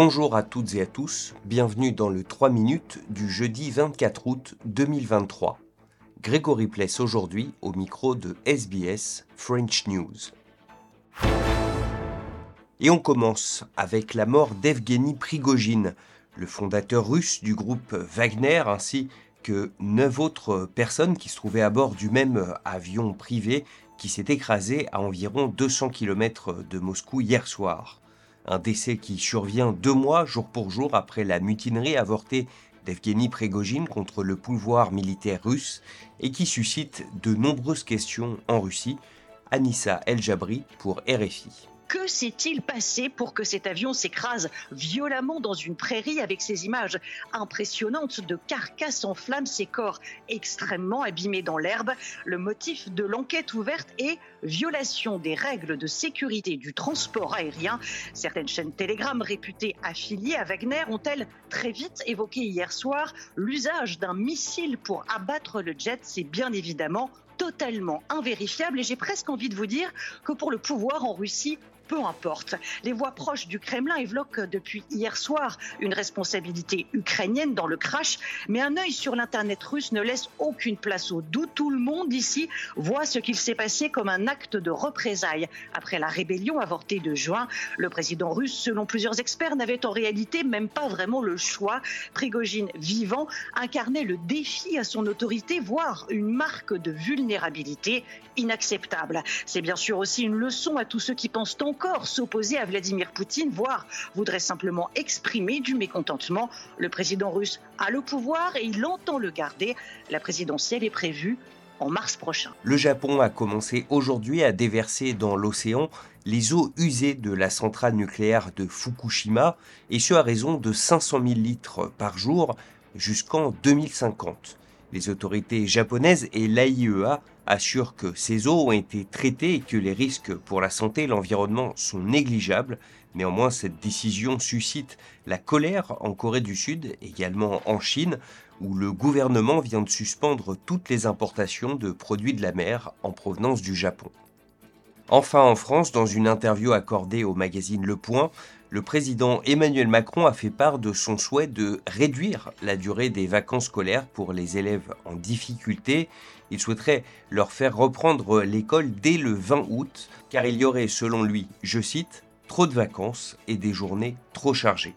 Bonjour à toutes et à tous, bienvenue dans le 3 minutes du jeudi 24 août 2023. Grégory Pless aujourd'hui au micro de SBS French News. Et on commence avec la mort d'Evgeny Prigogine, le fondateur russe du groupe Wagner, ainsi que neuf autres personnes qui se trouvaient à bord du même avion privé qui s'est écrasé à environ 200 km de Moscou hier soir. Un décès qui survient deux mois jour pour jour après la mutinerie avortée d'Evgeny Prigogine contre le pouvoir militaire russe et qui suscite de nombreuses questions en Russie. Anissa El Jabri pour RFI. Que s'est-il passé pour que cet avion s'écrase violemment dans une prairie avec ces images impressionnantes de carcasses en flammes, ces corps extrêmement abîmés dans l'herbe? Le motif de l'enquête ouverte est violation des règles de sécurité du transport aérien. Certaines chaînes Telegram réputées affiliées à Wagner ont-elles très vite évoqué hier soir l'usage d'un missile pour abattre le jet C'est bien évidemment totalement invérifiable et j'ai presque envie de vous dire que pour le pouvoir en Russie, peu importe. Les voix proches du Kremlin évoquent depuis hier soir une responsabilité ukrainienne dans le crash, mais un œil sur l'Internet russe ne laisse aucune place au doute. Tout le monde ici voit ce qu'il s'est passé comme un acte de représailles. Après la rébellion avortée de juin, le président russe, selon plusieurs experts, n'avait en réalité même pas vraiment le choix. Prigogine vivant incarnait le défi à son autorité, voire une marque de vulnérabilité inacceptable. C'est bien sûr aussi une leçon à tous ceux qui pensent tant encore s'opposer à Vladimir Poutine, voire voudrait simplement exprimer du mécontentement. Le président russe a le pouvoir et il entend le garder. La présidentielle est prévue en mars prochain. Le Japon a commencé aujourd'hui à déverser dans l'océan les eaux usées de la centrale nucléaire de Fukushima, et ce à raison de 500 000 litres par jour jusqu'en 2050. Les autorités japonaises et l'AIEA assurent que ces eaux ont été traitées et que les risques pour la santé et l'environnement sont négligeables. Néanmoins, cette décision suscite la colère en Corée du Sud, également en Chine, où le gouvernement vient de suspendre toutes les importations de produits de la mer en provenance du Japon. Enfin, en France, dans une interview accordée au magazine Le Point, le président Emmanuel Macron a fait part de son souhait de réduire la durée des vacances scolaires pour les élèves en difficulté. Il souhaiterait leur faire reprendre l'école dès le 20 août, car il y aurait, selon lui, je cite, trop de vacances et des journées trop chargées.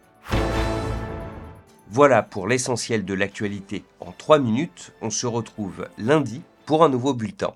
Voilà pour l'essentiel de l'actualité en 3 minutes. On se retrouve lundi pour un nouveau bulletin.